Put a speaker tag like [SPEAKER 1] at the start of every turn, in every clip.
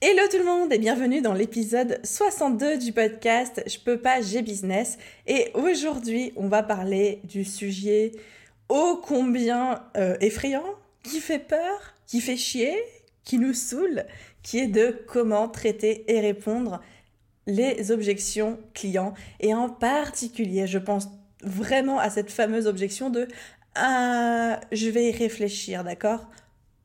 [SPEAKER 1] Hello tout le monde et bienvenue dans l'épisode 62 du podcast Je peux pas, j'ai business. Et aujourd'hui, on va parler du sujet ô combien euh, effrayant, qui fait peur, qui fait chier, qui nous saoule, qui est de comment traiter et répondre les objections clients. Et en particulier, je pense vraiment à cette fameuse objection de ah, je vais y réfléchir, d'accord?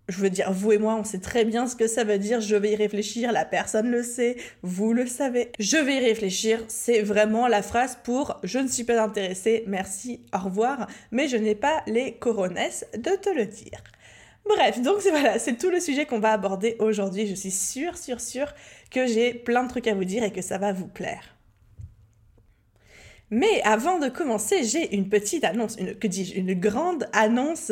[SPEAKER 1] Je veux dire, vous et moi, on sait très bien ce que ça veut dire. Je vais y réfléchir. La personne le sait. Vous le savez. Je vais y réfléchir. C'est vraiment la phrase pour je ne suis pas intéressé. Merci. Au revoir. Mais je n'ai pas les coronesses de te le dire. Bref, donc voilà, c'est tout le sujet qu'on va aborder aujourd'hui. Je suis sûre, sûre, sûre que j'ai plein de trucs à vous dire et que ça va vous plaire. Mais avant de commencer, j'ai une petite annonce, une, que dis-je, une grande annonce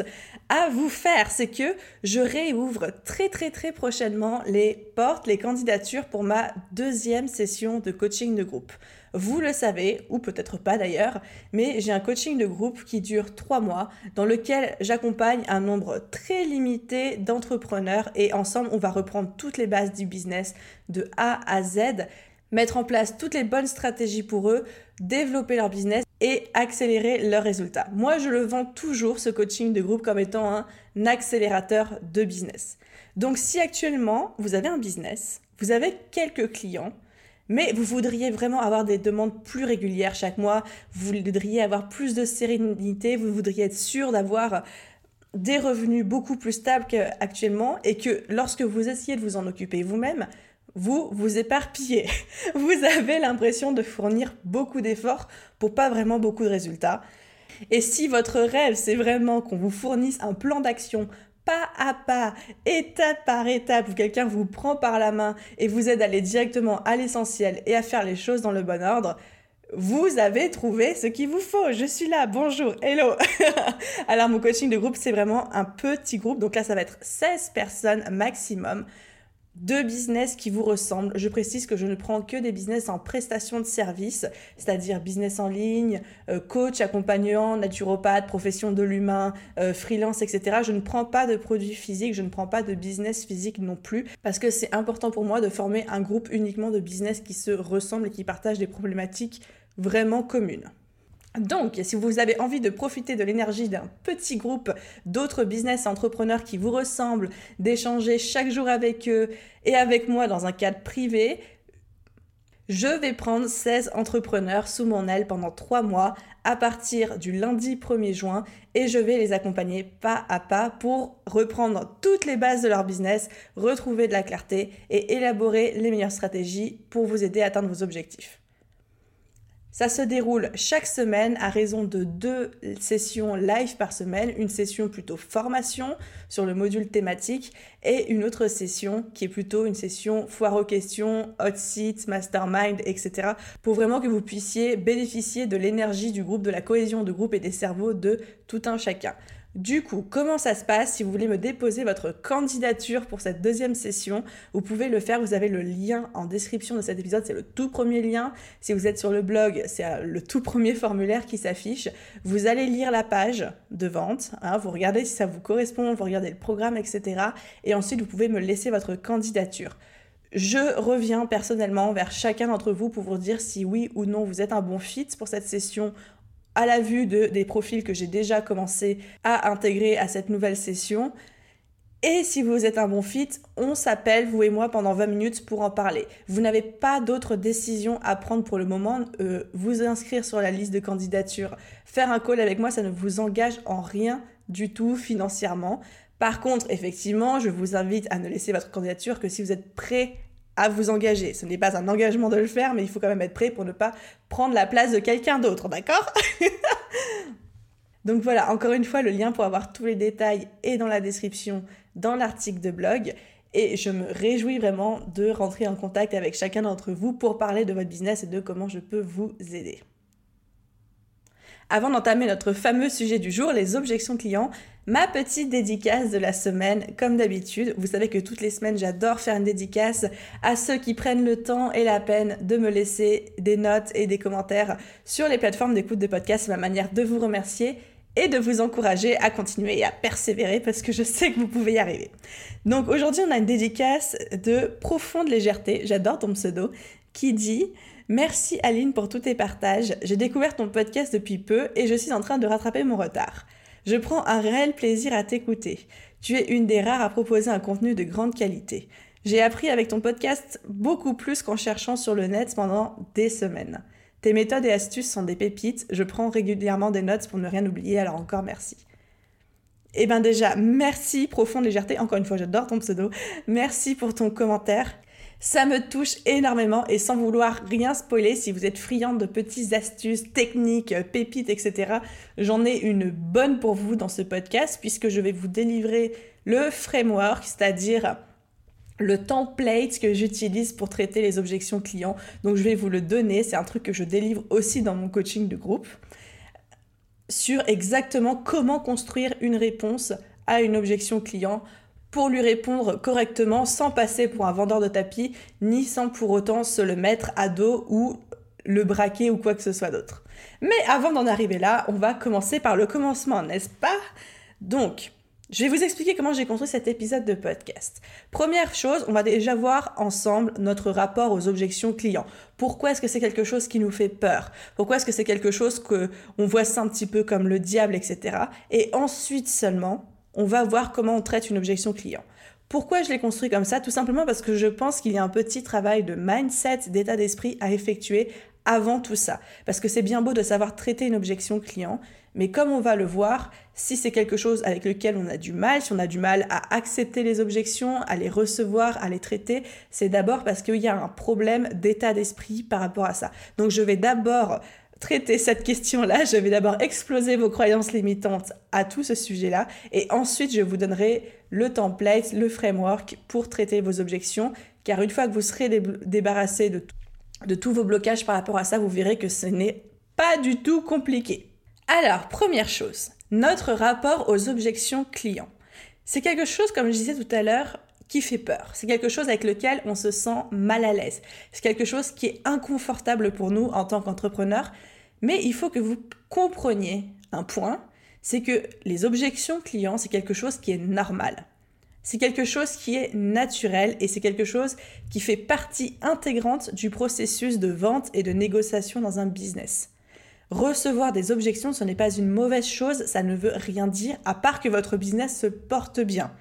[SPEAKER 1] à vous faire. C'est que je réouvre très très très prochainement les portes, les candidatures pour ma deuxième session de coaching de groupe. Vous le savez, ou peut-être pas d'ailleurs, mais j'ai un coaching de groupe qui dure trois mois, dans lequel j'accompagne un nombre très limité d'entrepreneurs et ensemble on va reprendre toutes les bases du business de A à Z mettre en place toutes les bonnes stratégies pour eux, développer leur business et accélérer leurs résultats. Moi, je le vends toujours, ce coaching de groupe, comme étant un accélérateur de business. Donc si actuellement, vous avez un business, vous avez quelques clients, mais vous voudriez vraiment avoir des demandes plus régulières chaque mois, vous voudriez avoir plus de sérénité, vous voudriez être sûr d'avoir des revenus beaucoup plus stables qu'actuellement et que lorsque vous essayez de vous en occuper vous-même, vous vous éparpillez. Vous avez l'impression de fournir beaucoup d'efforts pour pas vraiment beaucoup de résultats. Et si votre rêve, c'est vraiment qu'on vous fournisse un plan d'action pas à pas, étape par étape, où quelqu'un vous prend par la main et vous aide à aller directement à l'essentiel et à faire les choses dans le bon ordre, vous avez trouvé ce qu'il vous faut. Je suis là, bonjour, hello. Alors mon coaching de groupe, c'est vraiment un petit groupe. Donc là, ça va être 16 personnes maximum deux business qui vous ressemblent. Je précise que je ne prends que des business en prestation de service, c'est-à-dire business en ligne, euh, coach, accompagnant, naturopathe, profession de l'humain, euh, freelance, etc. Je ne prends pas de produits physiques, je ne prends pas de business physique non plus, parce que c'est important pour moi de former un groupe uniquement de business qui se ressemblent et qui partagent des problématiques vraiment communes. Donc, si vous avez envie de profiter de l'énergie d'un petit groupe d'autres business entrepreneurs qui vous ressemblent, d'échanger chaque jour avec eux et avec moi dans un cadre privé, je vais prendre 16 entrepreneurs sous mon aile pendant 3 mois à partir du lundi 1er juin et je vais les accompagner pas à pas pour reprendre toutes les bases de leur business, retrouver de la clarté et élaborer les meilleures stratégies pour vous aider à atteindre vos objectifs. Ça se déroule chaque semaine à raison de deux sessions live par semaine, une session plutôt formation sur le module thématique et une autre session qui est plutôt une session foire aux questions, hot seat, mastermind, etc. pour vraiment que vous puissiez bénéficier de l'énergie du groupe, de la cohésion du groupe et des cerveaux de tout un chacun. Du coup, comment ça se passe Si vous voulez me déposer votre candidature pour cette deuxième session, vous pouvez le faire. Vous avez le lien en description de cet épisode. C'est le tout premier lien. Si vous êtes sur le blog, c'est euh, le tout premier formulaire qui s'affiche. Vous allez lire la page de vente. Hein. vous regardez si ça vous correspond. Vous regardez le programme, etc. Et ensuite, vous pouvez me laisser votre candidature. Je reviens personnellement vers chacun d'entre vous pour vous dire si oui ou non vous êtes un bon fit pour cette session à la vue de, des profils que j'ai déjà commencé à intégrer à cette nouvelle session. Et si vous êtes un bon fit, on s'appelle, vous et moi, pendant 20 minutes pour en parler. Vous n'avez pas d'autres décisions à prendre pour le moment. Euh, vous inscrire sur la liste de candidatures, faire un call avec moi, ça ne vous engage en rien du tout financièrement. Par contre, effectivement, je vous invite à ne laisser votre candidature que si vous êtes prêt vous engager. Ce n'est pas un engagement de le faire, mais il faut quand même être prêt pour ne pas prendre la place de quelqu'un d'autre, d'accord Donc voilà, encore une fois, le lien pour avoir tous les détails est dans la description, dans l'article de blog. et je me réjouis vraiment de rentrer en contact avec chacun d'entre vous pour parler de votre business et de comment je peux vous aider. Avant d'entamer notre fameux sujet du jour, les objections clients, ma petite dédicace de la semaine, comme d'habitude. Vous savez que toutes les semaines, j'adore faire une dédicace à ceux qui prennent le temps et la peine de me laisser des notes et des commentaires sur les plateformes d'écoute de podcast. C'est ma manière de vous remercier et de vous encourager à continuer et à persévérer parce que je sais que vous pouvez y arriver. Donc aujourd'hui, on a une dédicace de profonde légèreté, j'adore ton pseudo, qui dit Merci Aline pour tous tes partages. J'ai découvert ton podcast depuis peu et je suis en train de rattraper mon retard. Je prends un réel plaisir à t'écouter. Tu es une des rares à proposer un contenu de grande qualité. J'ai appris avec ton podcast beaucoup plus qu'en cherchant sur le net pendant des semaines. Tes méthodes et astuces sont des pépites. Je prends régulièrement des notes pour ne rien oublier, alors encore merci. Eh bien déjà, merci, profonde légèreté. Encore une fois, j'adore ton pseudo. Merci pour ton commentaire. Ça me touche énormément et sans vouloir rien spoiler, si vous êtes friand de petites astuces, techniques, pépites, etc., j'en ai une bonne pour vous dans ce podcast puisque je vais vous délivrer le framework, c'est-à-dire le template que j'utilise pour traiter les objections clients. Donc je vais vous le donner, c'est un truc que je délivre aussi dans mon coaching de groupe sur exactement comment construire une réponse à une objection client pour lui répondre correctement sans passer pour un vendeur de tapis ni sans pour autant se le mettre à dos ou le braquer ou quoi que ce soit d'autre. Mais avant d'en arriver là, on va commencer par le commencement, n'est-ce pas? Donc, je vais vous expliquer comment j'ai construit cet épisode de podcast. Première chose, on va déjà voir ensemble notre rapport aux objections clients. Pourquoi est-ce que c'est quelque chose qui nous fait peur? Pourquoi est-ce que c'est quelque chose que on voit ça un petit peu comme le diable, etc. Et ensuite seulement, on va voir comment on traite une objection client. Pourquoi je l'ai construit comme ça? Tout simplement parce que je pense qu'il y a un petit travail de mindset, d'état d'esprit à effectuer avant tout ça. Parce que c'est bien beau de savoir traiter une objection client, mais comme on va le voir, si c'est quelque chose avec lequel on a du mal, si on a du mal à accepter les objections, à les recevoir, à les traiter, c'est d'abord parce qu'il y a un problème d'état d'esprit par rapport à ça. Donc je vais d'abord traiter cette question-là, je vais d'abord exploser vos croyances limitantes à tout ce sujet-là, et ensuite je vous donnerai le template, le framework pour traiter vos objections, car une fois que vous serez débarrassé de, de tous vos blocages par rapport à ça, vous verrez que ce n'est pas du tout compliqué. Alors, première chose, notre rapport aux objections clients. C'est quelque chose, comme je disais tout à l'heure, qui fait peur. C'est quelque chose avec lequel on se sent mal à l'aise. C'est quelque chose qui est inconfortable pour nous en tant qu'entrepreneur. Mais il faut que vous compreniez un point, c'est que les objections clients, c'est quelque chose qui est normal. C'est quelque chose qui est naturel et c'est quelque chose qui fait partie intégrante du processus de vente et de négociation dans un business. Recevoir des objections, ce n'est pas une mauvaise chose, ça ne veut rien dire, à part que votre business se porte bien.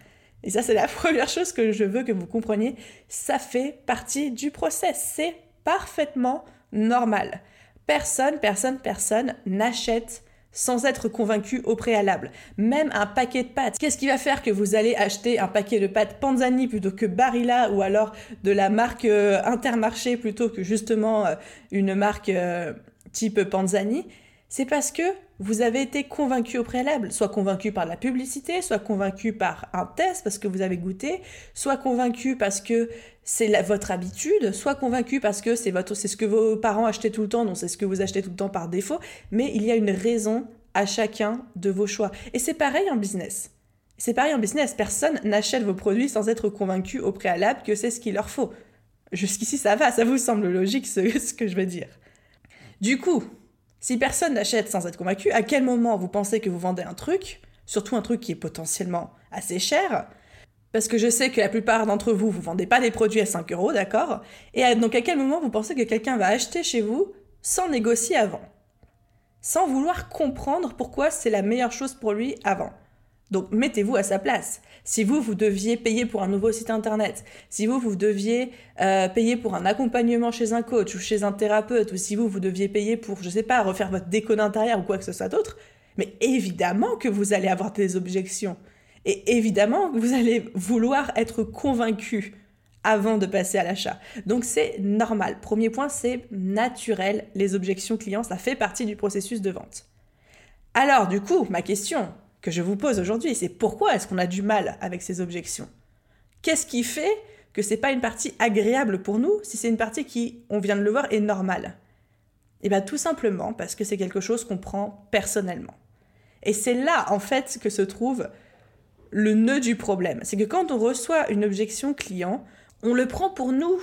[SPEAKER 1] Et ça, c'est la première chose que je veux que vous compreniez. Ça fait partie du process. C'est parfaitement normal. Personne, personne, personne n'achète sans être convaincu au préalable. Même un paquet de pâtes. Qu'est-ce qui va faire que vous allez acheter un paquet de pâtes Panzani plutôt que Barilla ou alors de la marque euh, Intermarché plutôt que justement euh, une marque euh, type Panzani, c'est parce que vous avez été convaincu au préalable, soit convaincu par la publicité, soit convaincu par un test parce que vous avez goûté, soit convaincu parce que c'est votre habitude, soit convaincu parce que c'est votre, c'est ce que vos parents achetaient tout le temps, donc c'est ce que vous achetez tout le temps par défaut. Mais il y a une raison à chacun de vos choix. Et c'est pareil en business. C'est pareil en business. Personne n'achète vos produits sans être convaincu au préalable que c'est ce qu'il leur faut. Jusqu'ici, ça va, ça vous semble logique ce que je veux dire. Du coup, si personne n'achète sans être convaincu, à quel moment vous pensez que vous vendez un truc, surtout un truc qui est potentiellement assez cher, parce que je sais que la plupart d'entre vous, vous vendez pas des produits à 5 euros, d'accord? Et donc à quel moment vous pensez que quelqu'un va acheter chez vous sans négocier avant? Sans vouloir comprendre pourquoi c'est la meilleure chose pour lui avant. Donc mettez-vous à sa place. Si vous, vous deviez payer pour un nouveau site internet, si vous, vous deviez euh, payer pour un accompagnement chez un coach ou chez un thérapeute, ou si vous, vous deviez payer pour, je sais pas, refaire votre déco d'intérieur ou quoi que ce soit d'autre, mais évidemment que vous allez avoir des objections. Et évidemment vous allez vouloir être convaincu avant de passer à l'achat. Donc c'est normal. Premier point, c'est naturel. Les objections clients, ça fait partie du processus de vente. Alors du coup, ma question, que je vous pose aujourd'hui, c'est pourquoi est-ce qu'on a du mal avec ces objections? Qu'est-ce qui fait que c'est pas une partie agréable pour nous si c'est une partie qui, on vient de le voir, est normale? Eh bien tout simplement parce que c'est quelque chose qu'on prend personnellement. Et c'est là en fait que se trouve le nœud du problème. C'est que quand on reçoit une objection client, on le prend pour nous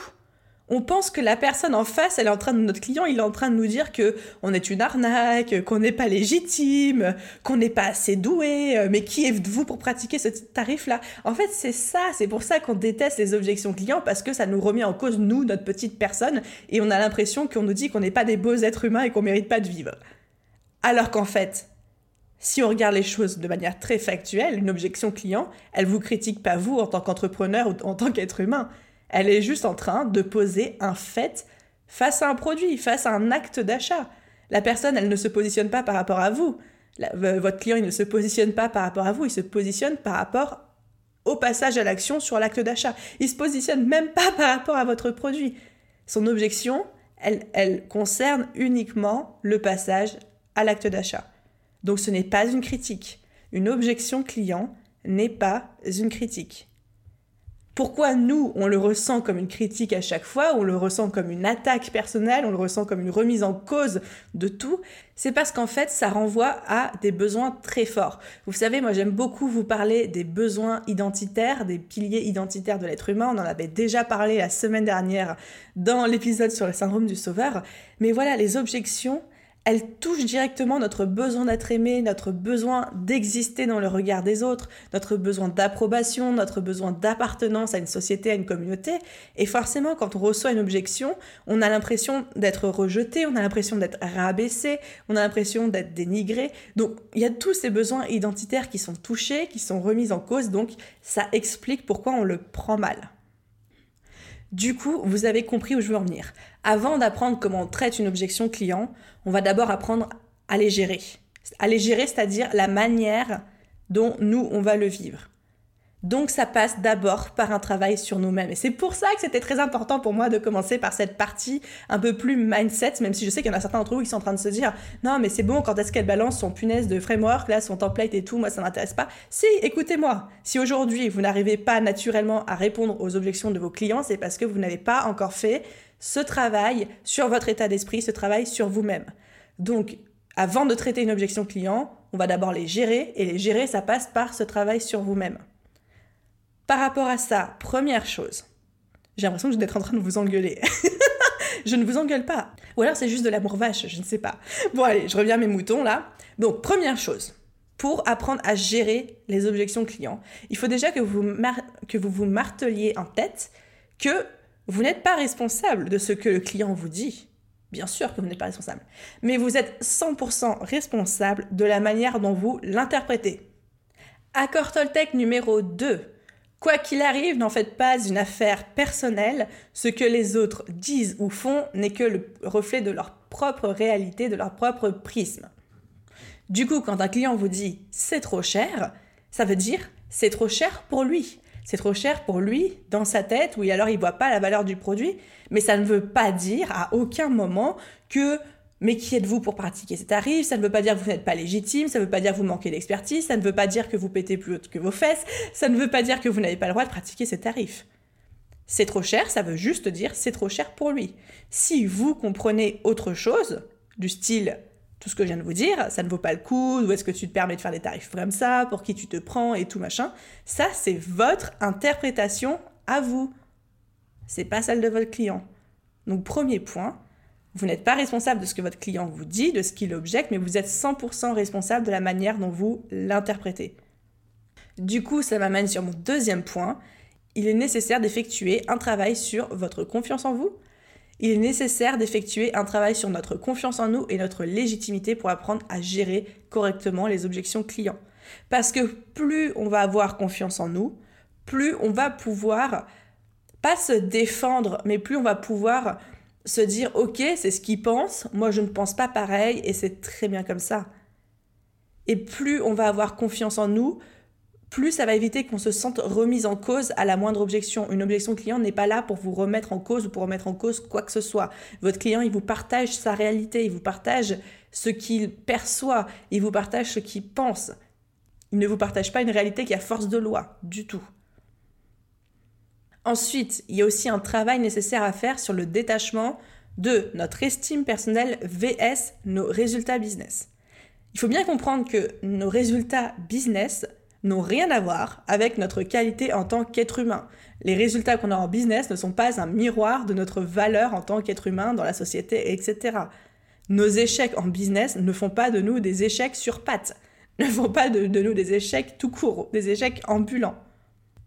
[SPEAKER 1] on pense que la personne en face, elle est en train de notre client, il est en train de nous dire que on est une arnaque, qu'on n'est pas légitime, qu'on n'est pas assez doué, euh, mais qui êtes-vous pour pratiquer ce tarif-là? En fait, c'est ça, c'est pour ça qu'on déteste les objections clients parce que ça nous remet en cause nous, notre petite personne, et on a l'impression qu'on nous dit qu'on n'est pas des beaux êtres humains et qu'on mérite pas de vivre. Alors qu'en fait, si on regarde les choses de manière très factuelle, une objection client, elle vous critique pas vous en tant qu'entrepreneur ou en tant qu'être humain elle est juste en train de poser un fait face à un produit, face à un acte d'achat. La personne, elle ne se positionne pas par rapport à vous. votre client, il ne se positionne pas par rapport à vous, il se positionne par rapport au passage à l'action sur l'acte d'achat. Il se positionne même pas par rapport à votre produit. Son objection, elle, elle concerne uniquement le passage à l'acte d'achat. Donc ce n'est pas une critique. Une objection client n'est pas une critique. Pourquoi nous, on le ressent comme une critique à chaque fois, on le ressent comme une attaque personnelle, on le ressent comme une remise en cause de tout? C'est parce qu'en fait, ça renvoie à des besoins très forts. Vous savez, moi j'aime beaucoup vous parler des besoins identitaires, des piliers identitaires de l'être humain. On en avait déjà parlé la semaine dernière dans l'épisode sur le syndrome du sauveur. Mais voilà, les objections, elle touche directement notre besoin d'être aimé, notre besoin d'exister dans le regard des autres, notre besoin d'approbation, notre besoin d'appartenance à une société, à une communauté. Et forcément, quand on reçoit une objection, on a l'impression d'être rejeté, on a l'impression d'être rabaissé, on a l'impression d'être dénigré. Donc, il y a tous ces besoins identitaires qui sont touchés, qui sont remis en cause. Donc, ça explique pourquoi on le prend mal. Du coup, vous avez compris où je veux en venir. Avant d'apprendre comment on traite une objection client, on va d'abord apprendre à les gérer. À les gérer, c'est-à-dire la manière dont nous, on va le vivre. Donc ça passe d'abord par un travail sur nous-mêmes. Et c'est pour ça que c'était très important pour moi de commencer par cette partie un peu plus mindset, même si je sais qu'il y en a certains d'entre vous qui sont en train de se dire non mais c'est bon, quand est-ce qu'elle balance son punaise de framework, là, son template et tout, moi ça m'intéresse pas. Si, écoutez-moi, si aujourd'hui vous n'arrivez pas naturellement à répondre aux objections de vos clients, c'est parce que vous n'avez pas encore fait ce travail sur votre état d'esprit, ce travail sur vous-même. Donc, avant de traiter une objection client, on va d'abord les gérer, et les gérer, ça passe par ce travail sur vous-même. Par rapport à ça, première chose, j'ai l'impression que je vais être en train de vous engueuler. je ne vous engueule pas. Ou alors c'est juste de l'amour vache, je ne sais pas. Bon allez, je reviens à mes moutons là. Donc première chose, pour apprendre à gérer les objections clients, il faut déjà que vous, que vous vous marteliez en tête que vous n'êtes pas responsable de ce que le client vous dit. Bien sûr que vous n'êtes pas responsable. Mais vous êtes 100% responsable de la manière dont vous l'interprétez. Accord Toltec numéro 2. Quoi qu'il arrive, n'en faites pas une affaire personnelle. Ce que les autres disent ou font n'est que le reflet de leur propre réalité, de leur propre prisme. Du coup, quand un client vous dit c'est trop cher, ça veut dire c'est trop cher pour lui. C'est trop cher pour lui dans sa tête, ou alors il voit pas la valeur du produit, mais ça ne veut pas dire à aucun moment que mais qui êtes-vous pour pratiquer ces tarifs? Ça ne veut pas dire que vous n'êtes pas légitime, ça ne veut pas dire que vous manquez d'expertise, ça ne veut pas dire que vous pétez plus haut que vos fesses, ça ne veut pas dire que vous n'avez pas le droit de pratiquer ces tarifs. C'est trop cher, ça veut juste dire c'est trop cher pour lui. Si vous comprenez autre chose, du style tout ce que je viens de vous dire, ça ne vaut pas le coup, ou est-ce que tu te permets de faire des tarifs comme ça, pour qui tu te prends et tout machin, ça c'est votre interprétation à vous. C'est pas celle de votre client. Donc premier point, vous n'êtes pas responsable de ce que votre client vous dit, de ce qu'il objecte, mais vous êtes 100% responsable de la manière dont vous l'interprétez. Du coup, ça m'amène sur mon deuxième point. Il est nécessaire d'effectuer un travail sur votre confiance en vous. Il est nécessaire d'effectuer un travail sur notre confiance en nous et notre légitimité pour apprendre à gérer correctement les objections clients. Parce que plus on va avoir confiance en nous, plus on va pouvoir, pas se défendre, mais plus on va pouvoir se dire ok c'est ce qu'il pense, moi je ne pense pas pareil et c'est très bien comme ça. Et plus on va avoir confiance en nous, plus ça va éviter qu'on se sente remise en cause à la moindre objection. Une objection client n'est pas là pour vous remettre en cause ou pour remettre en cause quoi que ce soit. Votre client, il vous partage sa réalité, il vous partage ce qu'il perçoit, il vous partage ce qu'il pense. Il ne vous partage pas une réalité qui a force de loi, du tout. Ensuite, il y a aussi un travail nécessaire à faire sur le détachement de notre estime personnelle VS nos résultats business. Il faut bien comprendre que nos résultats business n'ont rien à voir avec notre qualité en tant qu'être humain. Les résultats qu'on a en business ne sont pas un miroir de notre valeur en tant qu'être humain dans la société, etc. Nos échecs en business ne font pas de nous des échecs sur pattes, ne font pas de, nous des échecs tout court, des échecs ambulants.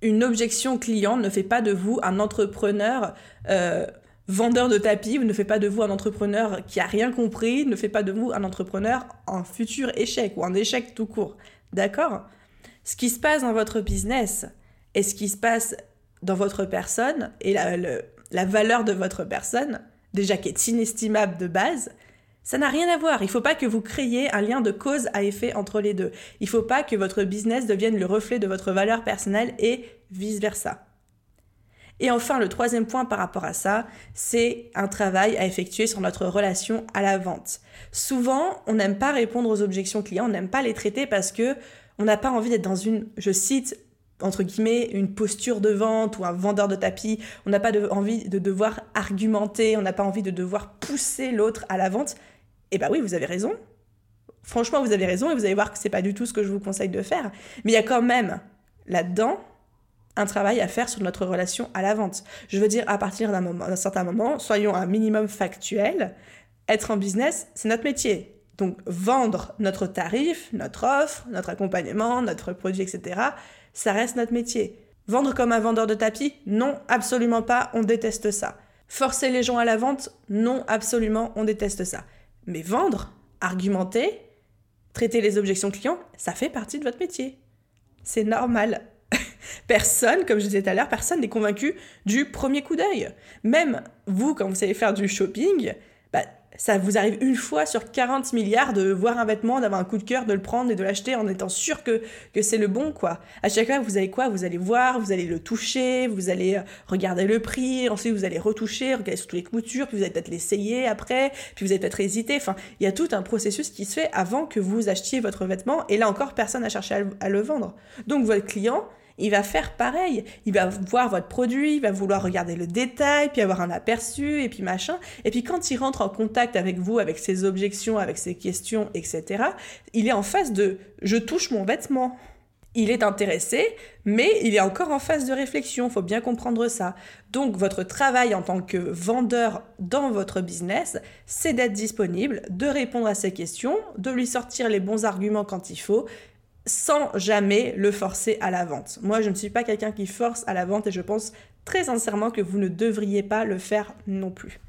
[SPEAKER 1] Une objection client ne fait pas de vous un entrepreneur euh, vendeur de tapis, ne fait pas de vous un entrepreneur qui a rien compris, ne fait pas de vous un entrepreneur en futur échec ou un échec tout court. D'accord? Ce qui se passe dans votre business et ce qui se passe dans votre personne et la valeur de votre personne, déjà qui est inestimable de base, ça n'a rien à voir. Il ne faut pas que vous créiez un lien de cause à effet entre les deux. Il ne faut pas que votre business devienne le reflet de votre valeur personnelle et vice-versa. Et enfin, le troisième point par rapport à ça, c'est un travail à effectuer sur notre relation à la vente. Souvent, on n'aime pas répondre aux objections clients, on n'aime pas les traiter parce que on n'a pas envie d'être dans une, je cite, entre guillemets, une posture de vente ou un vendeur de tapis. On n'a pas envie de devoir argumenter, on n'a pas envie de devoir pousser l'autre à la vente. Eh bien oui, vous avez raison. Franchement, vous avez raison et vous allez voir que c'est pas du tout ce que je vous conseille de faire. Mais il y a quand même là-dedans un travail à faire sur notre relation à la vente. Je veux dire, à partir d'un certain moment, soyons un minimum factuel. Être en business, c'est notre métier. Donc, vendre notre tarif, notre offre, notre accompagnement, notre produit, etc., ça reste notre métier. Vendre comme un vendeur de tapis Non, absolument pas, on déteste ça. Forcer les gens à la vente Non, absolument, on déteste ça. Mais vendre, argumenter, traiter les objections clients, ça fait partie de votre métier. C'est normal. Personne, comme je disais tout à l'heure, personne n'est convaincu du premier coup d'œil. Même vous, quand vous savez faire du shopping, ça vous arrive une fois sur 40 milliards de voir un vêtement, d'avoir un coup de cœur, de le prendre et de l'acheter en étant sûr que, que c'est le bon, quoi. À chaque fois, vous allez quoi? Vous allez voir, vous allez le toucher, vous allez euh, regarder le prix, ensuite vous allez retoucher, regarder toutes les coutures, puis vous allez peut-être l'essayer après, puis vous allez peut-être hésiter. Enfin, il y a tout un processus qui se fait avant que vous achetiez votre vêtement, et là encore, personne n'a cherché à le vendre. Donc, votre client, il va faire pareil. Il va voir votre produit, il va vouloir regarder le détail, puis avoir un aperçu, et puis machin. Et puis quand il rentre en contact avec vous, avec ses objections, avec ses questions, etc., il est en face de je touche mon vêtement. Il est intéressé, mais il est encore en phase de réflexion, faut bien comprendre ça. Donc votre travail en tant que vendeur dans votre business, c'est d'être disponible, de répondre à ses questions, de lui sortir les bons arguments quand il faut, sans jamais le forcer à la vente. Moi, je ne suis pas quelqu'un qui force à la vente et je pense très sincèrement que vous ne devriez pas le faire non plus.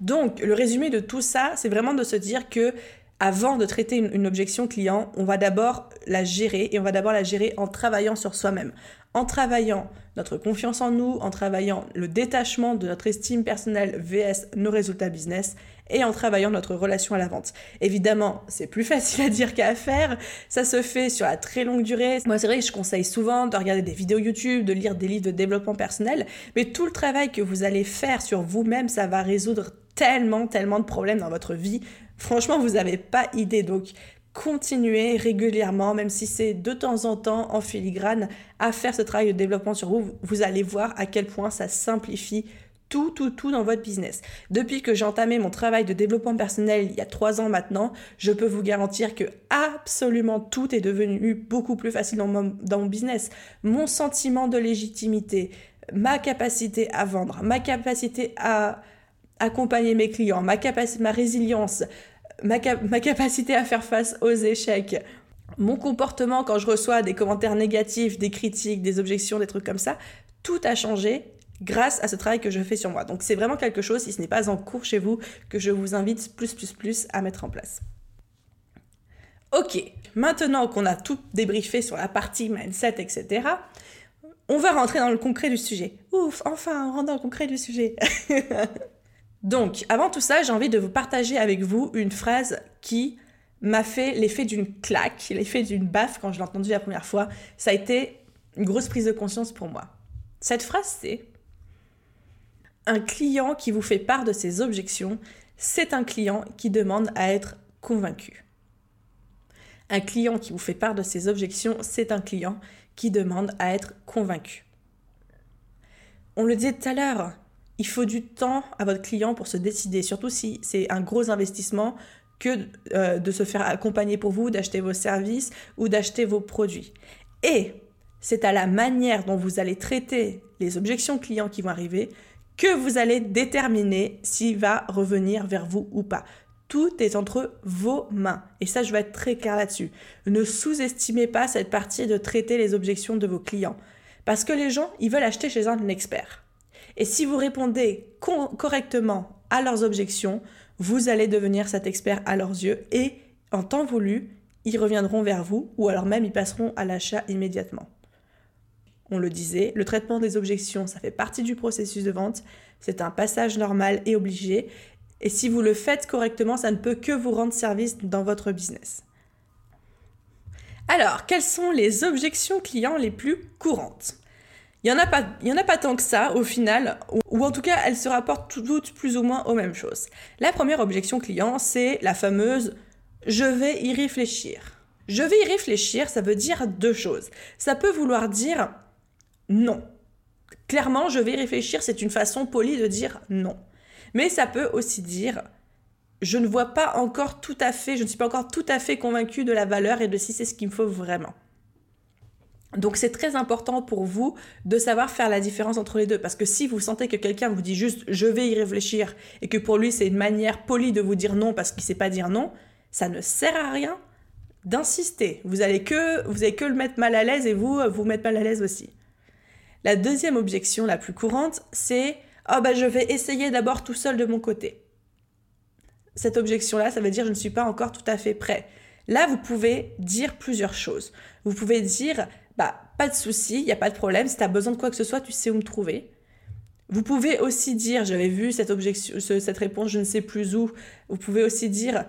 [SPEAKER 1] Donc, le résumé de tout ça, c'est vraiment de se dire que avant de traiter une, objection client, on va d'abord la gérer et on va d'abord la gérer en travaillant sur soi-même, en travaillant notre confiance en nous, en travaillant le détachement de notre estime personnelle vs nos résultats business et en travaillant notre relation à la vente. Évidemment, c'est plus facile à dire qu'à faire, ça se fait sur la très longue durée. Moi, c'est vrai je conseille souvent de regarder des vidéos YouTube, de lire des livres de développement personnel, mais tout le travail que vous allez faire sur vous-même, ça va résoudre tellement, tellement de problèmes dans votre vie. Franchement, vous n'avez pas idée. Donc, continuez régulièrement, même si c'est de temps en temps en filigrane, à faire ce travail de développement sur vous. Vous allez voir à quel point ça simplifie tout, tout, tout dans votre business. Depuis que j'ai entamé mon travail de développement personnel il y a trois ans maintenant, je peux vous garantir que absolument tout est devenu beaucoup plus facile dans mon, dans mon business. Mon sentiment de légitimité, ma capacité à vendre, ma capacité à accompagner mes clients, ma, ma résilience, ma, ma capacité à faire face aux échecs, mon comportement quand je reçois des commentaires négatifs, des critiques, des objections, des trucs comme ça, tout a changé grâce à ce travail que je fais sur moi. Donc c'est vraiment quelque chose, si ce n'est pas en cours chez vous, que je vous invite plus, plus, plus à mettre en place. Ok, maintenant qu'on a tout débriefé sur la partie mindset, etc., on va rentrer dans le concret du sujet. Ouf, enfin, on rentre dans le concret du sujet. Donc, avant tout ça, j'ai envie de vous partager avec vous une phrase qui m'a fait l'effet d'une claque, l'effet d'une baffe quand je l'ai entendue la première fois. Ça a été une grosse prise de conscience pour moi. Cette phrase, c'est un client qui vous fait part de ses objections, c'est un client qui demande à être convaincu. Un client qui vous fait part de ses objections, c'est un client qui demande à être convaincu. On le disait tout à l'heure, il faut du temps à votre client pour se décider, surtout si c'est un gros investissement que euh, de se faire accompagner pour vous, d'acheter vos services ou d'acheter vos produits. Et c'est à la manière dont vous allez traiter les objections clients qui vont arriver que vous allez déterminer s'il va revenir vers vous ou pas. Tout est entre vos mains. Et ça, je vais être très clair là-dessus. Ne sous-estimez pas cette partie de traiter les objections de vos clients. Parce que les gens, ils veulent acheter chez un expert. Et si vous répondez correctement à leurs objections, vous allez devenir cet expert à leurs yeux et, en temps voulu, ils reviendront vers vous ou alors même ils passeront à l'achat immédiatement. On le disait, le traitement des objections, ça fait partie du processus de vente, c'est un passage normal et obligé, et si vous le faites correctement, ça ne peut que vous rendre service dans votre business. Alors, quelles sont les objections clients les plus courantes? Il n'y en, a pas, tant que ça au final, ou, en tout cas elles se rapportent toutes plus ou moins aux mêmes choses. La première objection client, c'est la fameuse je vais y réfléchir. Je vais y réfléchir, ça veut dire deux choses. Ça peut vouloir dire non. Clairement, je vais réfléchir, c'est une façon polie de dire non. Mais ça peut aussi dire je ne vois pas encore tout à fait, je ne suis pas encore tout à fait convaincu de la valeur et de si c'est ce qu'il me faut vraiment. Donc c'est très important pour vous de savoir faire la différence entre les deux parce que si vous sentez que quelqu'un vous dit juste je vais y réfléchir et que pour lui c'est une manière polie de vous dire non parce qu'il sait pas dire non, ça ne sert à rien d'insister. Vous allez que vous allez que le mettre mal à l'aise et vous vous mettre mal à l'aise aussi. La deuxième objection la plus courante, c'est oh bah je vais essayer d'abord tout seul de mon côté. Cette objection là, ça veut dire je ne suis pas encore tout à fait prêt. Là, vous pouvez dire plusieurs choses. Vous pouvez dire bah, pas de souci, il n'y a pas de problème. Si tu as besoin de quoi que ce soit, tu sais où me trouver. Vous pouvez aussi dire, j'avais vu cette réponse, je ne sais plus où. Vous pouvez aussi dire,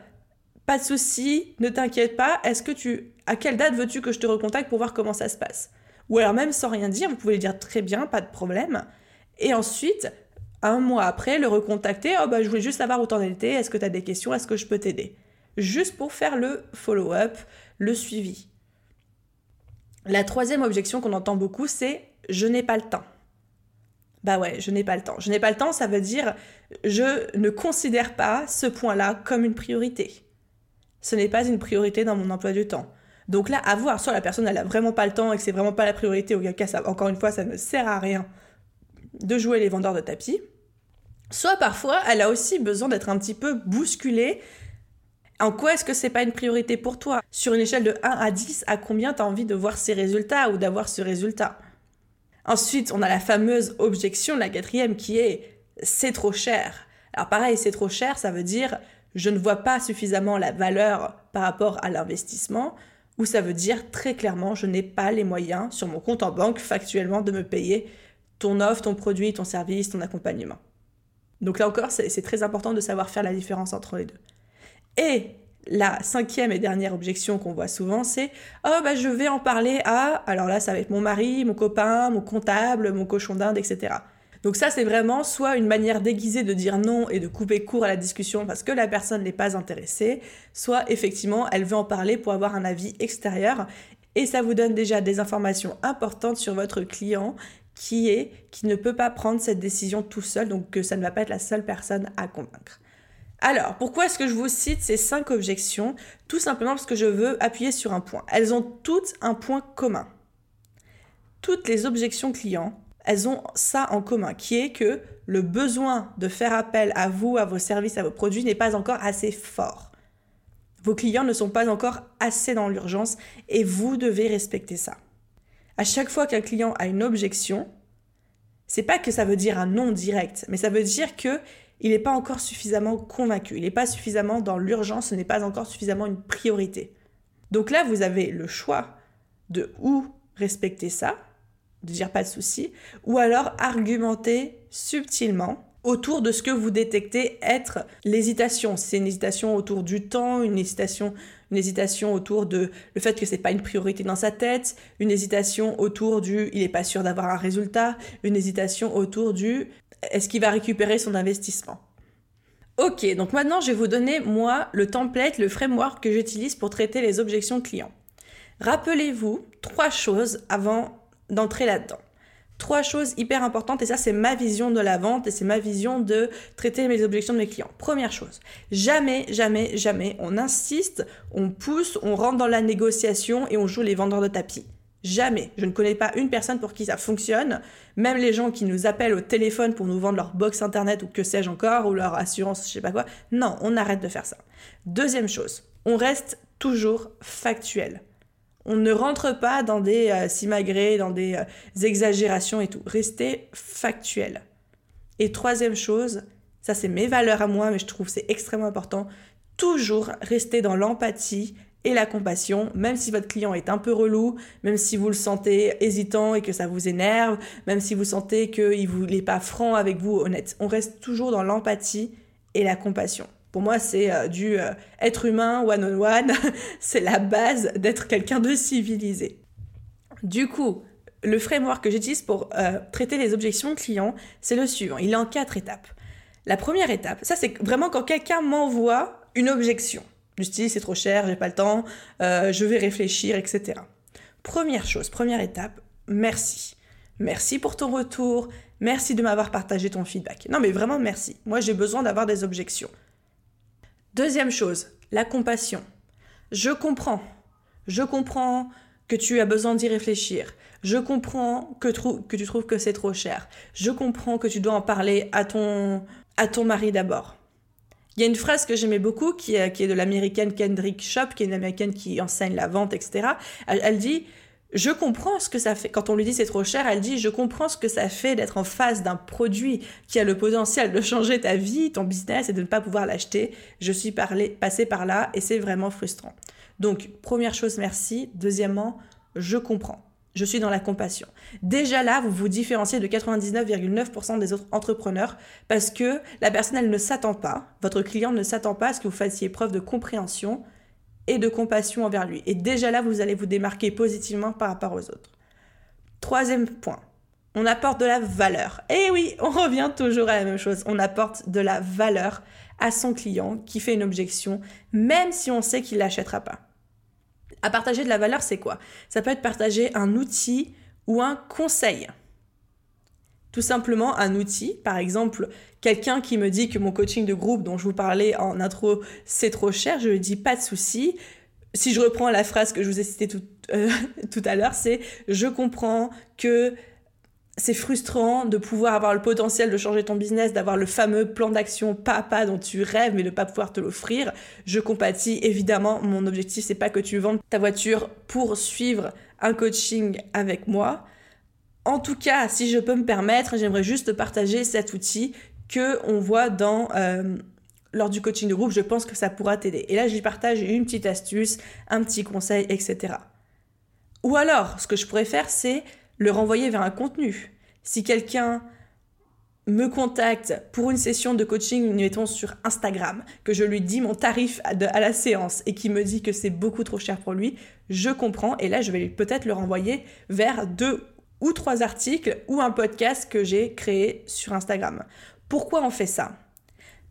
[SPEAKER 1] pas de souci, ne t'inquiète pas. Est-ce que tu, à quelle date veux-tu que je te recontacte pour voir comment ça se passe? Ou alors même sans rien dire, vous pouvez dire très bien, pas de problème. Et ensuite, un mois après, le recontacter. Oh bah, je voulais juste savoir où t'en étais. Est-ce que tu as des questions Est-ce que je peux t'aider? Juste pour faire le follow-up, le suivi. La troisième objection qu'on entend beaucoup, c'est je n'ai pas le temps. Bah ouais, je n'ai pas le temps. Je n'ai pas le temps, ça veut dire je ne considère pas ce point-là comme une priorité. Ce n'est pas une priorité dans mon emploi du temps. Donc là, à voir, soit la personne elle a vraiment pas le temps et que c'est vraiment pas la priorité, auquel cas, encore une fois, ça ne sert à rien de jouer les vendeurs de tapis. Soit parfois, elle a aussi besoin d'être un petit peu bousculée. En quoi est-ce que c'est pas une priorité pour toi? Sur une échelle de 1 à 10, à combien tu envie de voir ces résultats ou d'avoir ce résultat? Ensuite, on a la fameuse objection, la quatrième, qui est c'est trop cher. Alors pareil, c'est trop cher, ça veut dire je ne vois pas suffisamment la valeur par rapport à l'investissement, ou ça veut dire très clairement je n'ai pas les moyens sur mon compte en banque factuellement de me payer ton offre, ton produit, ton service, ton accompagnement. Donc là encore, c'est très important de savoir faire la différence entre les deux. Et la cinquième et dernière objection qu'on voit souvent, c'est Oh, bah, je vais en parler à. Alors là, ça va être mon mari, mon copain, mon comptable, mon cochon d'Inde, etc. Donc, ça, c'est vraiment soit une manière déguisée de dire non et de couper court à la discussion parce que la personne n'est pas intéressée, soit effectivement, elle veut en parler pour avoir un avis extérieur. Et ça vous donne déjà des informations importantes sur votre client qui est, qui ne peut pas prendre cette décision tout seul, donc que ça ne va pas être la seule personne à convaincre. Alors, pourquoi est-ce que je vous cite ces cinq objections? Tout simplement parce que je veux appuyer sur un point. Elles ont toutes un point commun. Toutes les objections clients, elles ont ça en commun, qui est que le besoin de faire appel à vous, à vos services, à vos produits n'est pas encore assez fort. Vos clients ne sont pas encore assez dans l'urgence et vous devez respecter ça. À chaque fois qu'un client a une objection, c'est pas que ça veut dire un non direct, mais ça veut dire que il n'est pas encore suffisamment convaincu, il n'est pas suffisamment dans l'urgence, ce n'est pas encore suffisamment une priorité. Donc là, vous avez le choix de ou respecter ça, de dire pas de souci, ou alors argumenter subtilement autour de ce que vous détectez être l'hésitation. C'est une hésitation autour du temps, une hésitation, une hésitation autour de le fait que c'est pas une priorité dans sa tête, une hésitation autour du il n'est pas sûr d'avoir un résultat, une hésitation autour du est-ce qu'il va récupérer son investissement? Ok, donc maintenant je vais vous donner moi le template, le framework que j'utilise pour traiter les objections clients. Rappelez-vous trois choses avant d'entrer là-dedans. Trois choses hyper importantes, et ça c'est ma vision de la vente et c'est ma vision de traiter mes objections de mes clients. Première chose, jamais, jamais, jamais on insiste, on pousse, on rentre dans la négociation et on joue les vendeurs de tapis. Jamais. Je ne connais pas une personne pour qui ça fonctionne. Même les gens qui nous appellent au téléphone pour nous vendre leur box internet ou que sais-je encore, ou leur assurance, je sais pas quoi. Non, on arrête de faire ça. Deuxième chose, on reste toujours factuel. On ne rentre pas dans des euh, simagrées, dans des euh, exagérations et tout. Restez factuel. Et troisième chose, ça c'est mes valeurs à moi, mais je trouve c'est extrêmement important, toujours rester dans l'empathie et la compassion, même si votre client est un peu relou, même si vous le sentez hésitant et que ça vous énerve, même si vous sentez qu'il n'est pas franc avec vous, honnête. On reste toujours dans l'empathie et la compassion. Pour moi, c'est euh, du euh, être humain one-on-one. c'est la base d'être quelqu'un de civilisé. Du coup, le framework que j'utilise pour euh, traiter les objections clients, c'est le suivant. Il est en quatre étapes. La première étape, ça c'est vraiment quand quelqu'un m'envoie une objection. Du style, c'est trop cher, j'ai pas le temps, je vais réfléchir, etc. Première chose, première étape, merci. Merci pour ton retour, merci de m'avoir partagé ton feedback. Non mais vraiment merci. Moi j'ai besoin d'avoir des objections. Deuxième chose, la compassion. Je comprends. Je comprends que tu as besoin d'y réfléchir. Je comprends que, tu trouves que c'est trop cher. Je comprends que tu dois en parler à ton, à ton mari d'abord. Il y a une phrase que j'aimais beaucoup qui est, qui est de l'américaine Kendrick Shop, qui est une américaine qui enseigne la vente, etc. elle dit je comprends ce que ça fait. Quand on lui dit c'est trop cher, elle dit je comprends ce que ça fait d'être en face d'un produit qui a le potentiel de changer ta vie, ton business et de ne pas pouvoir l'acheter. Je suis parlé, passée par là et c'est vraiment frustrant. Donc, première chose, merci. Deuxièmement, je comprends. Je suis dans la compassion. Déjà là, vous vous différenciez de 99,9% des autres entrepreneurs parce que la personne, elle ne s'attend pas, votre client ne s'attend pas à ce que vous fassiez preuve de compréhension et de compassion envers lui. Et déjà là, vous allez vous démarquer positivement par rapport aux autres. Troisième point, on apporte de la valeur. Et oui, on revient toujours à la même chose. On apporte de la valeur à son client qui fait une objection, même si on sait qu'il l'achètera pas. À partager de la valeur, c'est quoi? Ça peut être partager un outil ou un conseil tout simplement un outil. Par exemple, quelqu'un qui me dit que mon coaching de groupe dont je vous parlais en intro, c'est trop cher, je lui dis pas de souci. Si je reprends la phrase que je vous ai citée tout, euh, tout à l'heure, c'est je comprends que c'est frustrant de pouvoir avoir le potentiel de changer ton business, d'avoir le fameux plan d'action pas à pas dont tu rêves mais de pas pouvoir te l'offrir. Je compatis évidemment, mon objectif c'est pas que tu vendes ta voiture pour suivre un coaching avec moi. En tout cas, si je peux me permettre, j'aimerais juste partager cet outil que on voit dans euh, lors du coaching de groupe. Je pense que ça pourra t'aider. Et là, j'y partage une petite astuce, un petit conseil, etc. Ou alors, ce que je pourrais faire, c'est le renvoyer vers un contenu. Si quelqu'un me contacte pour une session de coaching, mettons sur Instagram, que je lui dis mon tarif à, à la séance et qui me dit que c'est beaucoup trop cher pour lui, je comprends et là je vais peut-être le renvoyer vers deux ou trois articles ou un podcast que j'ai créé sur Instagram. Pourquoi on fait ça?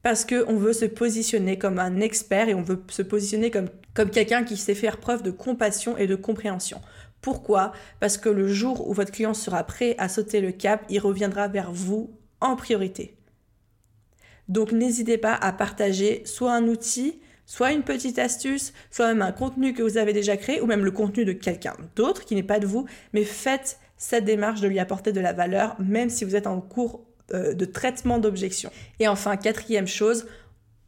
[SPEAKER 1] Parce qu'on veut se positionner comme un expert et on veut se positionner comme, comme quelqu'un qui sait faire preuve de compassion et de compréhension. Pourquoi? Parce que le jour où votre client sera prêt à sauter le cap, il reviendra vers vous en priorité. Donc n'hésitez pas à partager soit un outil, soit une petite astuce, soit même un contenu que vous avez déjà créé, ou même le contenu de quelqu'un d'autre qui n'est pas de vous, mais faites cette démarche de lui apporter de la valeur, même si vous êtes en cours euh, de traitement d'objection. Et enfin, quatrième chose,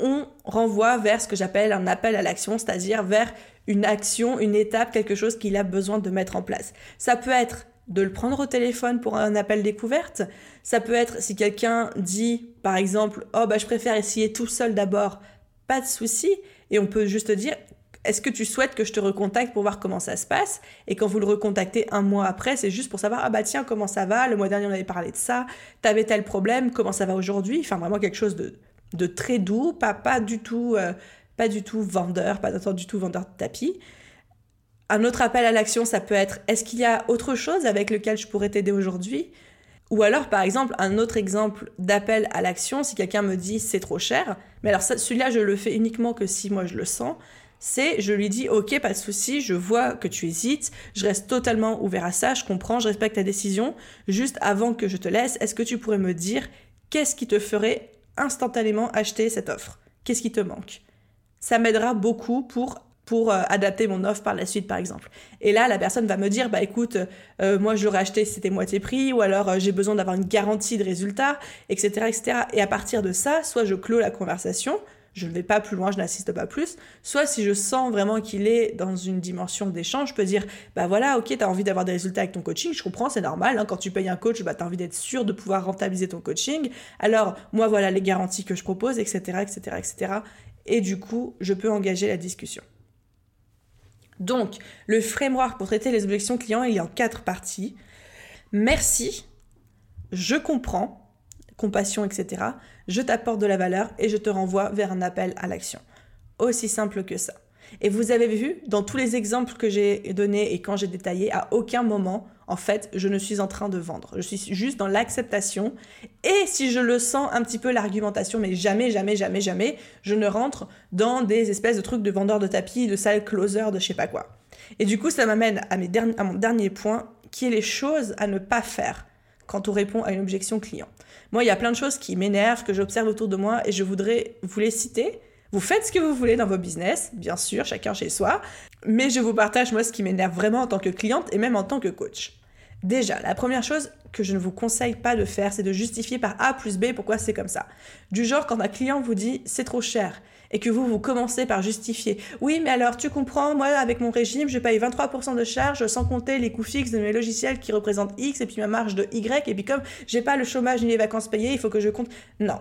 [SPEAKER 1] on renvoie vers ce que j'appelle un appel à l'action, c'est-à-dire vers une action, une étape, quelque chose qu'il a besoin de mettre en place. Ça peut être de le prendre au téléphone pour un appel découverte. Ça peut être si quelqu'un dit, par exemple, oh bah je préfère essayer tout seul d'abord, pas de souci. Et on peut juste dire, est-ce que tu souhaites que je te recontacte pour voir comment ça se passe? Et quand vous le recontactez un mois après, c'est juste pour savoir, ah bah tiens, comment ça va? Le mois dernier, on avait parlé de ça. T'avais tel problème Comment ça va aujourd'hui? Enfin, vraiment quelque chose de, de très doux, pas, pas du tout... Euh, pas du tout vendeur, pas du tout vendeur de tapis. Un autre appel à l'action, ça peut être est-ce qu'il y a autre chose avec lequel je pourrais t'aider aujourd'hui? Ou alors, par exemple, un autre exemple d'appel à l'action, si quelqu'un me dit c'est trop cher, mais alors celui-là, je le fais uniquement que si moi je le sens, c'est je lui dis ok pas de souci, je vois que tu hésites, je reste totalement ouvert à ça, je comprends, je respecte ta décision. Juste avant que je te laisse, est-ce que tu pourrais me dire qu'est-ce qui te ferait instantanément acheter cette offre? Qu'est-ce qui te manque? Ça m'aidera beaucoup pour pour euh, adapter mon offre par la suite, par exemple. Et là, la personne va me dire, bah écoute, euh, moi j'aurais acheté si c'était moitié prix, ou alors euh, j'ai besoin d'avoir une garantie de résultat, etc., etc. Et à partir de ça, soit je clôt la conversation, je ne vais pas plus loin, je n'assiste pas plus. Soit si je sens vraiment qu'il est dans une dimension d'échange, je peux dire, bah voilà, ok, tu as envie d'avoir des résultats avec ton coaching, je comprends, c'est normal, hein, quand tu payes un coach, bah, tu as envie d'être sûr de pouvoir rentabiliser ton coaching. Alors, moi, voilà les garanties que je propose, etc., etc., etc. Et du coup, je peux engager la discussion. Donc, le framework pour traiter les objections clients, il est en quatre parties. Merci, je comprends, compassion, etc. Je t'apporte de la valeur et je te renvoie vers un appel à l'action. Aussi simple que ça. Et vous avez vu, dans tous les exemples que j'ai donnés et quand j'ai détaillé, à aucun moment, en fait, je ne suis en train de vendre. Je suis juste dans l'acceptation. Et si je le sens un petit peu l'argumentation, mais jamais, jamais, jamais, jamais, je ne rentre dans des espèces de trucs de vendeurs de tapis, de salle closer, de je sais pas quoi. Et du coup, ça m'amène à mon dernier point, qui est les choses à ne pas faire quand on répond à une objection client. Moi, il y a plein de choses qui m'énervent, que j'observe autour de moi, et je voudrais vous les citer vous faites ce que vous voulez dans vos business, bien sûr, chacun chez soi, mais je vous partage moi ce qui m'énerve vraiment en tant que cliente et même en tant que coach. Déjà, la première chose que je ne vous conseille pas de faire, c'est de justifier par A plus B pourquoi c'est comme ça. Du genre, quand un client vous dit c'est trop cher et que vous, vous commencez par justifier. Oui, mais alors tu comprends, moi avec mon régime, je paye 23% de charge sans compter les coûts fixes de mes logiciels qui représentent X et puis ma marge de Y et puis comme j'ai pas le chômage ni les vacances payées, il faut que je compte. Non,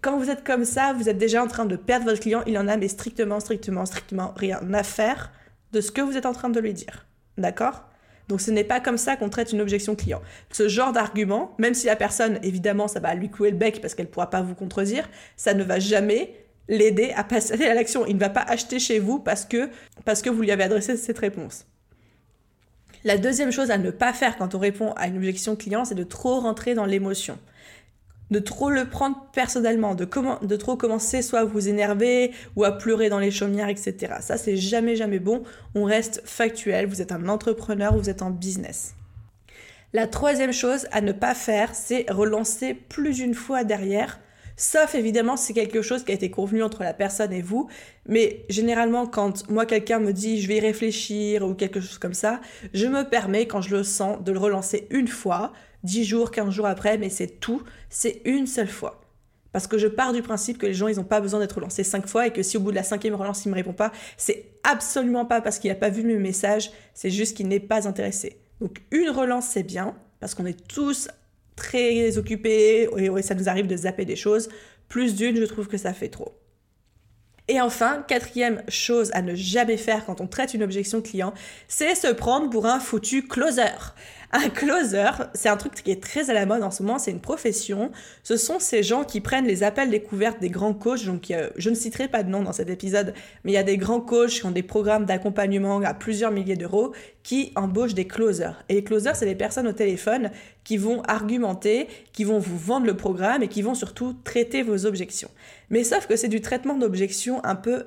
[SPEAKER 1] quand vous êtes comme ça, vous êtes déjà en train de perdre votre client. Il en a mais strictement, strictement, strictement rien à faire de ce que vous êtes en train de lui dire. D'accord? Donc ce n'est pas comme ça qu'on traite une objection client. Ce genre d'argument, même si la personne, évidemment, ça va lui clouer le bec parce qu'elle ne pourra pas vous contredire, ça ne va jamais l'aider à passer à l'action. Il ne va pas acheter chez vous parce que, parce que vous lui avez adressé cette réponse. La deuxième chose à ne pas faire quand on répond à une objection client, c'est de trop rentrer dans l'émotion de trop le prendre personnellement, de, de trop commencer soit à vous énerver ou à pleurer dans les chaumières, etc. Ça, c'est jamais, jamais bon. On reste factuel. Vous êtes un entrepreneur, vous êtes en business. La troisième chose à ne pas faire, c'est relancer plus d'une fois derrière. Sauf évidemment c'est quelque chose qui a été convenu entre la personne et vous. Mais généralement, quand moi quelqu'un me dit je vais y réfléchir ou quelque chose comme ça, je me permets, quand je le sens, de le relancer une fois 10 jours, 15 jours après, mais c'est tout, c'est une seule fois. Parce que je pars du principe que les gens, ils n'ont pas besoin d'être relancés cinq fois et que si au bout de la cinquième relance, il ne me répond pas, c'est absolument pas parce qu'il n'a pas vu mes messages, c'est juste qu'il n'est pas intéressé. Donc une relance, c'est bien, parce qu'on est tous très occupés et ça nous arrive de zapper des choses. Plus d'une, je trouve que ça fait trop. Et enfin, quatrième chose à ne jamais faire quand on traite une objection client, c'est se prendre pour un foutu closer. Un closer, c'est un truc qui est très à la mode en ce moment, c'est une profession. Ce sont ces gens qui prennent les appels découvertes des grands coachs. Donc, je ne citerai pas de nom dans cet épisode, mais il y a des grands coachs qui ont des programmes d'accompagnement à plusieurs milliers d'euros qui embauchent des closers. Et les closers, c'est des personnes au téléphone qui vont argumenter, qui vont vous vendre le programme et qui vont surtout traiter vos objections. Mais sauf que c'est du traitement d'objections un peu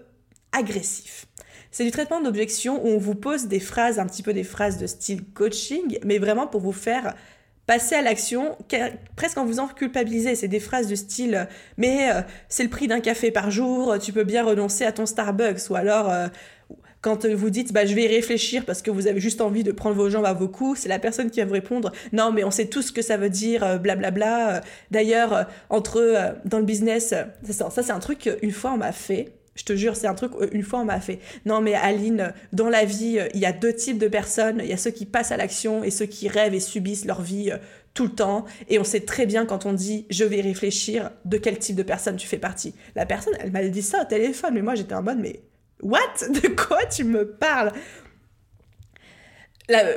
[SPEAKER 1] agressif. C'est du traitement d'objection où on vous pose des phrases, un petit peu des phrases de style coaching, mais vraiment pour vous faire passer à l'action, presque en vous en culpabiliser. C'est des phrases de style mais euh, c'est le prix d'un café par jour, tu peux bien renoncer à ton Starbucks, ou alors euh, quand vous dites bah, je vais y réfléchir parce que vous avez juste envie de prendre vos jambes à vos coups, c'est la personne qui va vous répondre non mais on sait tout ce que ça veut dire, blablabla. Bla, bla. D'ailleurs, entre dans le business, ça, ça c'est un truc qu'une fois on m'a fait. Je te jure, c'est un truc, euh, une fois on m'a fait. Non mais Aline, dans la vie, euh, il y a deux types de personnes. Il y a ceux qui passent à l'action et ceux qui rêvent et subissent leur vie euh, tout le temps. Et on sait très bien quand on dit je vais réfléchir de quel type de personne tu fais partie. La personne, elle m'a dit ça au téléphone, mais moi j'étais en mode mais what? De quoi tu me parles?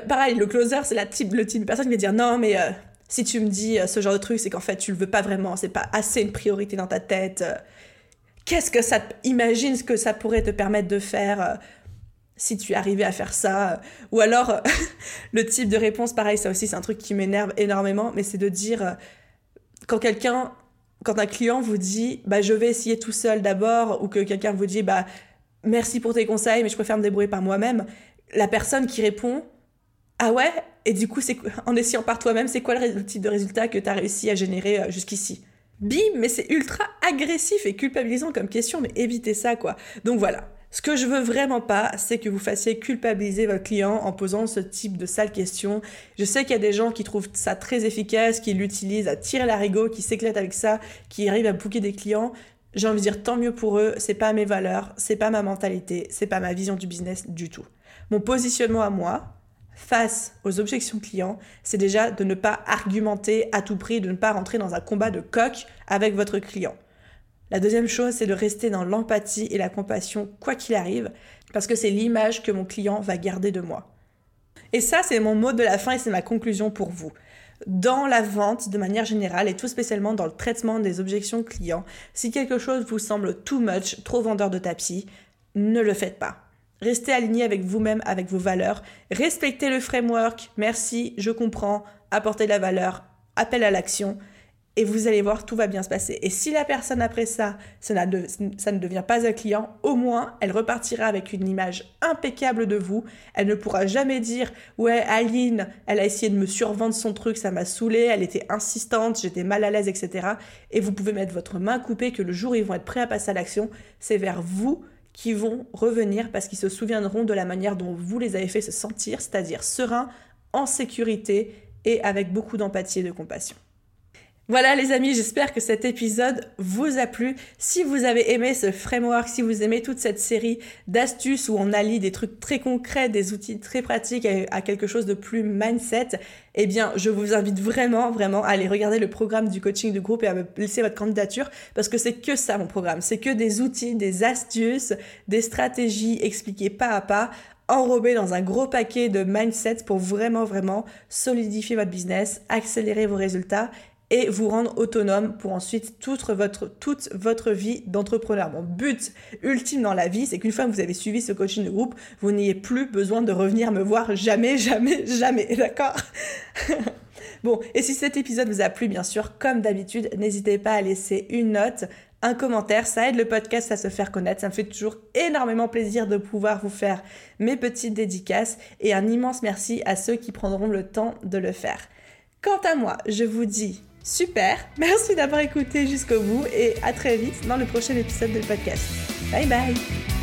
[SPEAKER 1] Pareil, le closer, c'est la type, le type de personne qui va dire non mais si tu me dis ce genre de truc, c'est qu'en fait tu le veux pas vraiment, c'est pas assez une priorité dans ta tête qu'est-ce que ça imagine ce que ça pourrait te permettre de faire euh, si tu arrivais à faire ça ou alors le type de réponse pareil ça aussi c'est un truc qui m'énerve énormément mais c'est de dire euh, quand quelqu'un quand un client vous dit bah je vais essayer tout seul d'abord ou que quelqu'un vous dit bah merci pour tes conseils, mais je préfère me débrouiller par moi-même. La personne qui répond ah ouais? Et du coup, en essayant par toi-même, c'est quoi le type de résultat que tu as réussi à générer euh, jusqu'ici? Bim, mais c'est ultra agressif et culpabilisant comme question, mais évitez ça quoi. Donc voilà. Ce que je veux vraiment pas, c'est que vous fassiez culpabiliser votre client en posant ce type de sale questions. Je sais qu'il y a des gens qui trouvent ça très efficace, qui l'utilisent à tirer l'arigot, qui s'éclatent avec ça, qui arrivent à bouquer des clients. J'ai envie de dire tant mieux pour eux, c'est pas mes valeurs, c'est pas ma mentalité, c'est pas ma vision du business du tout. Mon positionnement à moi, face aux objections clients, c'est déjà de ne pas argumenter à tout prix, de ne pas rentrer dans un combat de coq avec votre client. La deuxième chose, c'est de rester dans l'empathie et la compassion quoi qu'il arrive, parce que c'est l'image que mon client va garder de moi. Et ça, c'est mon mot de la fin et c'est ma conclusion pour vous. Dans la vente, de manière générale, et tout spécialement dans le traitement des objections clients, si quelque chose vous semble too much, trop vendeur de tapis, ne le faites pas. Restez aligné avec vous-même, avec vos valeurs. Respectez le framework. Merci, je comprends. Apportez de la valeur. Appel à l'action. Et vous allez voir, tout va bien se passer. Et si la personne après ça, ça, ne devient pas un client, au moins, elle repartira avec une image impeccable de vous. Elle ne pourra jamais dire, ouais, Aline, elle a essayé de me survendre son truc, ça m'a saoulé, elle était insistante, j'étais mal à l'aise, etc. Et vous pouvez mettre votre main coupée que le jour ils vont être prêts à passer à l'action, c'est vers vous qui vont revenir parce qu'ils se souviendront de la manière dont vous les avez fait se sentir, c'est-à-dire serein, en sécurité et avec beaucoup d'empathie et de compassion. Voilà les amis, j'espère que cet épisode vous a plu. Si vous avez aimé ce framework, si vous aimez toute cette série d'astuces où on allie des trucs très concrets, des outils très pratiques à quelque chose de plus mindset, eh bien je vous invite vraiment, vraiment à aller regarder le programme du coaching de groupe et à me laisser votre candidature parce que c'est que ça mon programme. C'est que des outils, des astuces, des stratégies expliquées pas à pas enrobées dans un gros paquet de mindset pour vraiment, vraiment solidifier votre business, accélérer vos résultats et vous rendre autonome pour ensuite toute votre, toute votre vie d'entrepreneur. Mon but ultime dans la vie, c'est qu'une fois que vous avez suivi ce coaching de groupe, vous n'ayez plus besoin de revenir me voir jamais, jamais, jamais. D'accord? Bon, et si cet épisode vous a plu, bien sûr, comme d'habitude, n'hésitez pas à laisser une note, un commentaire, ça aide le podcast à se faire connaître, ça me fait toujours énormément plaisir de pouvoir vous faire mes petites dédicaces et un immense merci à ceux qui prendront le temps de le faire. Quant à moi, je vous dis Super, merci d'avoir écouté jusqu'au bout et à très vite dans le prochain épisode du podcast. Bye bye